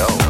go.